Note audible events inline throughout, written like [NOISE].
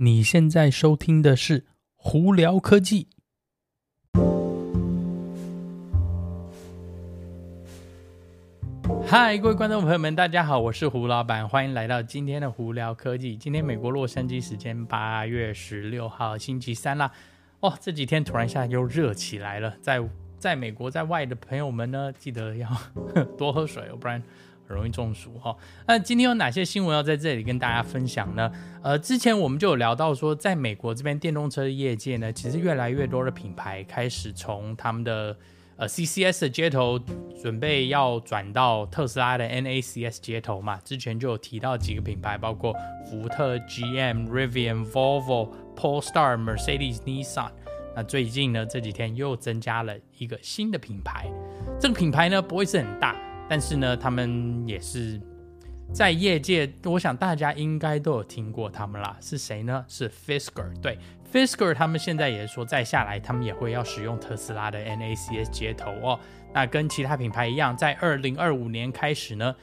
你现在收听的是《胡聊科技》。嗨，各位观众朋友们，大家好，我是胡老板，欢迎来到今天的《胡聊科技》。今天美国洛杉矶时间八月十六号星期三啦。哦，这几天突然一下又热起来了，在在美国在外的朋友们呢，记得要 [LAUGHS] 多喝水哦，不然。很容易中暑哈。那今天有哪些新闻要在这里跟大家分享呢？呃，之前我们就有聊到说，在美国这边电动车业界呢，其实越来越多的品牌开始从他们的呃 CCS 的接头准备要转到特斯拉的 NACS 接头嘛。之前就有提到几个品牌，包括福特、GM、Rivian、Volvo、Polestar、Mercedes、Nissan。那最近呢，这几天又增加了一个新的品牌，这个品牌呢不会是很大。但是呢，他们也是在业界，我想大家应该都有听过他们啦。是谁呢？是 Fisker。对，Fisker 他们现在也说，再下来他们也会要使用特斯拉的 NACS 接头哦。那跟其他品牌一样，在二零二五年开始呢，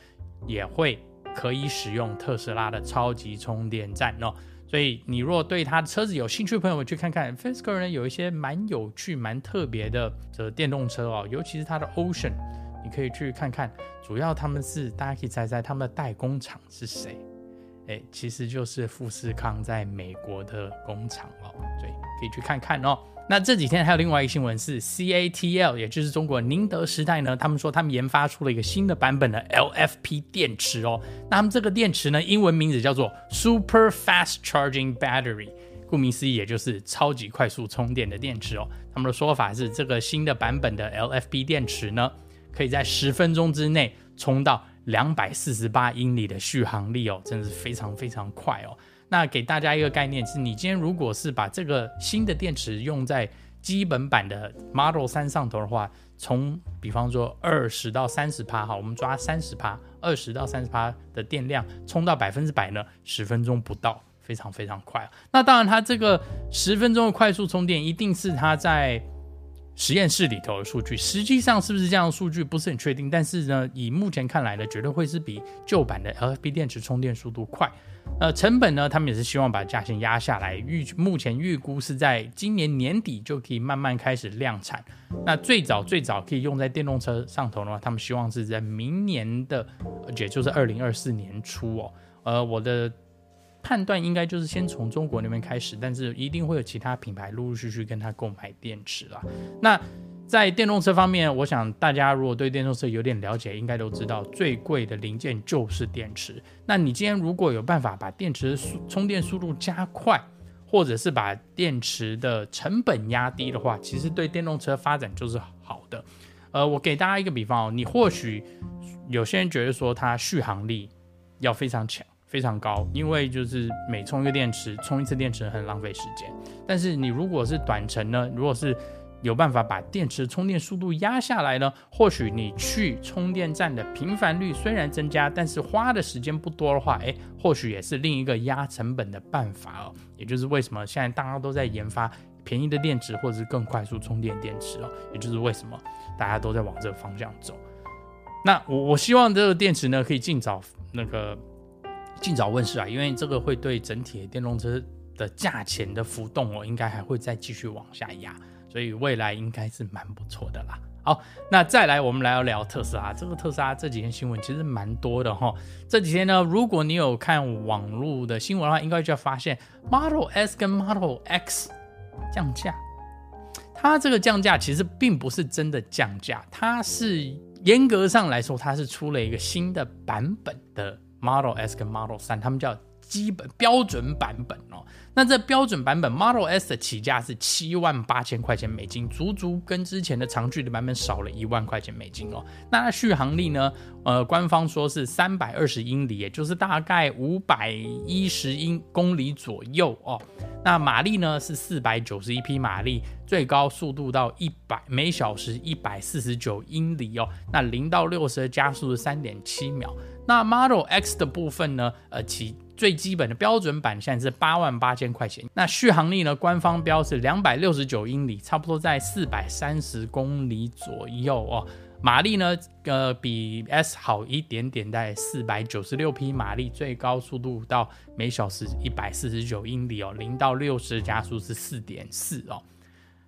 也会可以使用特斯拉的超级充电站哦。所以你若对他的车子有兴趣的朋友，去看看 Fisker 呢，有一些蛮有趣、蛮特别的这电动车哦，尤其是它的 Ocean。你可以去看看，主要他们是大家可以猜猜他们的代工厂是谁？哎，其实就是富士康在美国的工厂哦，对，可以去看看哦。那这几天还有另外一个新闻是 CATL，也就是中国宁德时代呢，他们说他们研发出了一个新的版本的 LFP 电池哦。那他们这个电池呢，英文名字叫做 Super Fast Charging Battery，顾名思义，也就是超级快速充电的电池哦。他们的说法是，这个新的版本的 LFP 电池呢，可以在十分钟之内充到两百四十八英里的续航力哦，真的是非常非常快哦。那给大家一个概念是，你今天如果是把这个新的电池用在基本版的 Model 3上头的话，从比方说二十到三十趴哈，我们抓三十趴，二十到三十趴的电量充到百分之百呢，十分钟不到，非常非常快。那当然，它这个十分钟的快速充电一定是它在。实验室里头的数据，实际上是不是这样的数据不是很确定，但是呢，以目前看来呢，绝对会是比旧版的 LFP 电池充电速度快。呃，成本呢，他们也是希望把价钱压下来，预目前预估是在今年年底就可以慢慢开始量产。那最早最早可以用在电动车上头的话，他们希望是在明年的，也就是二零二四年初哦。呃，我的。判断应该就是先从中国那边开始，但是一定会有其他品牌陆陆续续跟他购买电池啦。那在电动车方面，我想大家如果对电动车有点了解，应该都知道最贵的零件就是电池。那你今天如果有办法把电池速充电速度加快，或者是把电池的成本压低的话，其实对电动车发展就是好的。呃，我给大家一个比方哦，你或许有些人觉得说它续航力要非常强。非常高，因为就是每充一个电池，充一次电池很浪费时间。但是你如果是短程呢，如果是有办法把电池充电速度压下来呢，或许你去充电站的频繁率虽然增加，但是花的时间不多的话，诶，或许也是另一个压成本的办法哦。也就是为什么现在大家都在研发便宜的电池，或者是更快速充电电池哦。也就是为什么大家都在往这个方向走。那我我希望这个电池呢，可以尽早那个。尽早问世啊，因为这个会对整体的电动车的价钱的浮动哦，应该还会再继续往下压，所以未来应该是蛮不错的啦。好，那再来我们来聊聊特斯拉。这个特斯拉这几天新闻其实蛮多的哈。这几天呢，如果你有看网络的新闻的话，应该就要发现 Model S 跟 Model X 降价。它这个降价其实并不是真的降价，它是严格上来说，它是出了一个新的版本的。Model S 跟 Model 3，他们叫 基本标准版本哦。那这标准版本 Model S 的起价是七万八千块钱美金，足足跟之前的长距离版本少了一万块钱美金哦。那续航力呢？呃，官方说是三百二十英里，也就是大概五百一十英公里左右哦。那马力呢是四百九十一匹马力，最高速度到一百每小时一百四十九英里哦。那零到六十的加速是三点七秒。那 Model X 的部分呢？呃，起最基本的标准版现在是八万八千块钱。那续航力呢？官方标是两百六十九英里，差不多在四百三十公里左右哦。马力呢，呃，比 S 好一点点，在四百九十六匹马力，最高速度到每小时一百四十九英里哦，零到六十加速是四点四哦。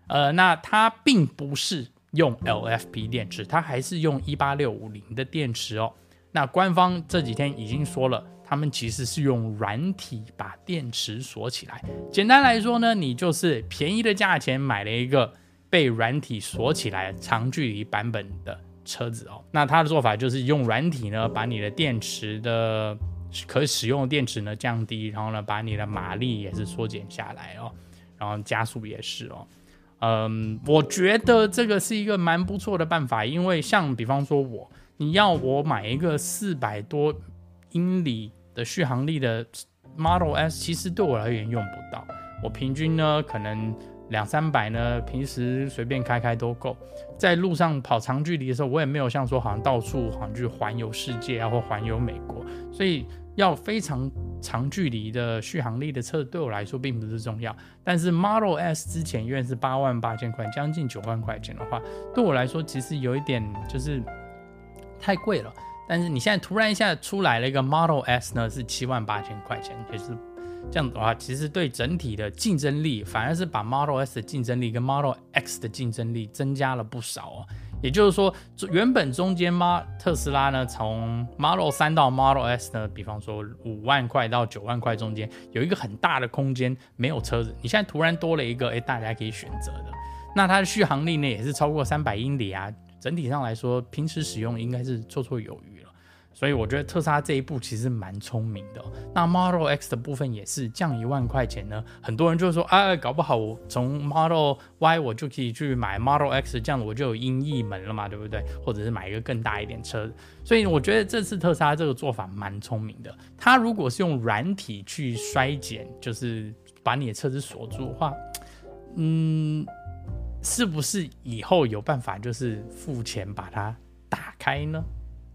呃，那它并不是用 LFP 电池，它还是用一八六五零的电池哦。那官方这几天已经说了，他们其实是用软体把电池锁起来。简单来说呢，你就是便宜的价钱买了一个被软体锁起来长距离版本的车子哦。那它的做法就是用软体呢，把你的电池的可使用的电池呢降低，然后呢，把你的马力也是缩减下来哦，然后加速也是哦。嗯，我觉得这个是一个蛮不错的办法，因为像比方说我，你要我买一个四百多英里的续航力的 Model S，其实对我而言用不到。我平均呢，可能两三百呢，平时随便开开都够。在路上跑长距离的时候，我也没有像说好像到处好像去环游世界啊，或环游美国，所以要非常。长距离的续航力的车对我来说并不是重要，但是 Model S 之前因为是八万八千块，将近九万块钱的话，对我来说其实有一点就是太贵了。但是你现在突然一下出来了一个 Model S 呢，是七万八千块钱，就是这样子的话，其实对整体的竞争力反而是把 Model S 的竞争力跟 Model X 的竞争力增加了不少哦。也就是说，原本中间嘛，特斯拉呢，从 Model 3到 Model S 呢，比方说五万块到九万块中间有一个很大的空间，没有车子。你现在突然多了一个，哎，大家可以选择的。那它的续航力呢，也是超过三百英里啊。整体上来说，平时使用应该是绰绰有余了。所以我觉得特斯拉这一步其实蛮聪明的。那 Model X 的部分也是降一万块钱呢，很多人就说，哎，搞不好我从 Model Y 我就可以去买 Model X，这样我就有音译门了嘛，对不对？或者是买一个更大一点车。所以我觉得这次特斯拉这个做法蛮聪明的。它如果是用软体去衰减，就是把你的车子锁住的话，嗯，是不是以后有办法就是付钱把它打开呢？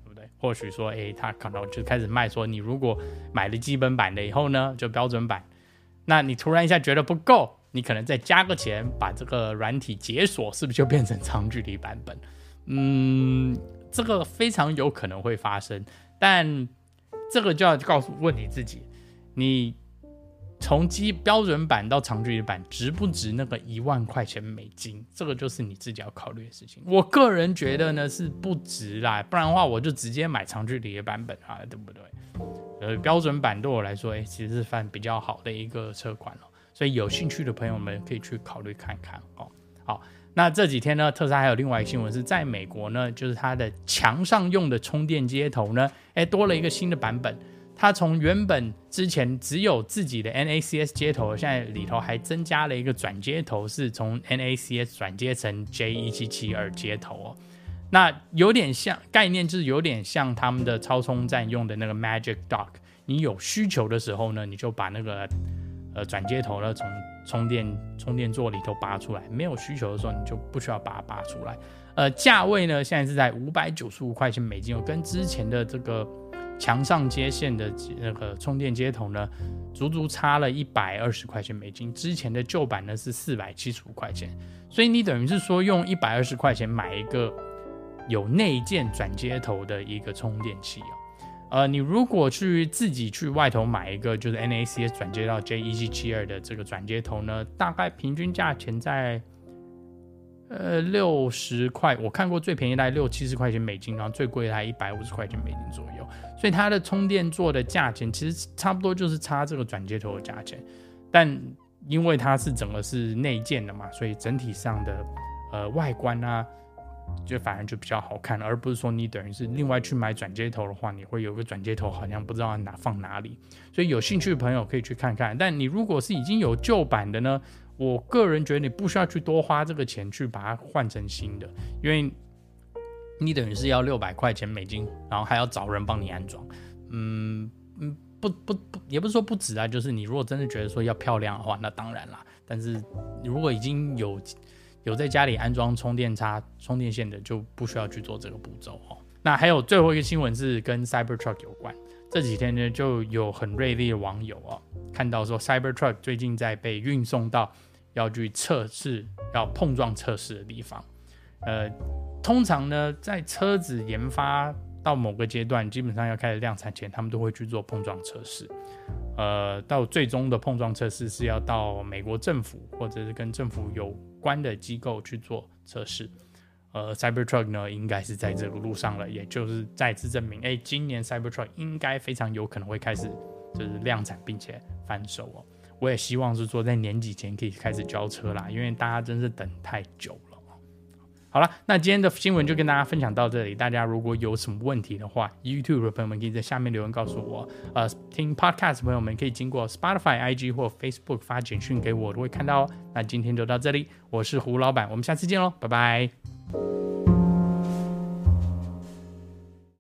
对不对或许说，诶，他可能就开始卖，说你如果买了基本版的以后呢，就标准版，那你突然一下觉得不够，你可能再加个钱，把这个软体解锁，是不是就变成长距离版本？嗯，这个非常有可能会发生，但这个就要告诉问你自己，你。从基标准版到长距离版，值不值那个一万块钱美金？这个就是你自己要考虑的事情。我个人觉得呢是不值啦，不然的话我就直接买长距离的版本啊，对不对？呃，标准版对我来说，哎，其实是算比较好的一个车款哦。所以有兴趣的朋友们可以去考虑看看哦。好，那这几天呢，特斯拉还有另外一个新闻是在美国呢，就是它的墙上用的充电接头呢，哎，多了一个新的版本。它从原本之前只有自己的 NACS 接头，现在里头还增加了一个转接头，是从 NACS 转接成 J1772 接头哦。那有点像概念，就是有点像他们的超充站用的那个 Magic Dock。你有需求的时候呢，你就把那个呃转接头呢从充电充电座里头拔出来；没有需求的时候，你就不需要把它拔出来。呃，价位呢现在是在五百九十五块钱美金，跟之前的这个。墙上接线的那个充电接头呢，足足差了一百二十块钱美金。之前的旧版呢是四百七十五块钱，所以你等于是说用一百二十块钱买一个有内建转接头的一个充电器哦。呃，你如果去自己去外头买一个就是 NACS 转接到 J1772 的这个转接头呢，大概平均价钱在。呃，六十块，我看过最便宜大概六七十块钱美金，然后最贵的还一百五十块钱美金左右。所以它的充电座的价钱其实差不多就是差这个转接头的价钱，但因为它是整个是内建的嘛，所以整体上的呃外观啊，就反而就比较好看，而不是说你等于是另外去买转接头的话，你会有个转接头好像不知道哪放哪里。所以有兴趣的朋友可以去看看。但你如果是已经有旧版的呢？我个人觉得你不需要去多花这个钱去把它换成新的，因为你等于是要六百块钱美金，然后还要找人帮你安装。嗯嗯，不不不，也不是说不值啊，就是你如果真的觉得说要漂亮的话，那当然啦。但是如果已经有有在家里安装充电插、充电线的，就不需要去做这个步骤哦。那还有最后一个新闻是跟 Cybertruck 有关，这几天呢就有很锐利的网友哦看到说 Cybertruck 最近在被运送到。要去测试，要碰撞测试的地方，呃，通常呢，在车子研发到某个阶段，基本上要开始量产前，他们都会去做碰撞测试。呃，到最终的碰撞测试是要到美国政府或者是跟政府有关的机构去做测试。呃，Cybertruck 呢，应该是在这个路上了，也就是再次证明，哎，今年 Cybertruck 应该非常有可能会开始就是量产并且贩售哦。我也希望是说在年底前可以开始交车啦，因为大家真是等太久了。好了，那今天的新闻就跟大家分享到这里。大家如果有什么问题的话，YouTube 的朋友们可以在下面留言告诉我。呃，听 Podcast 朋友们可以经过 Spotify、IG 或 Facebook 发简讯给我，都会看到哦。那今天就到这里，我是胡老板，我们下次见喽，拜拜。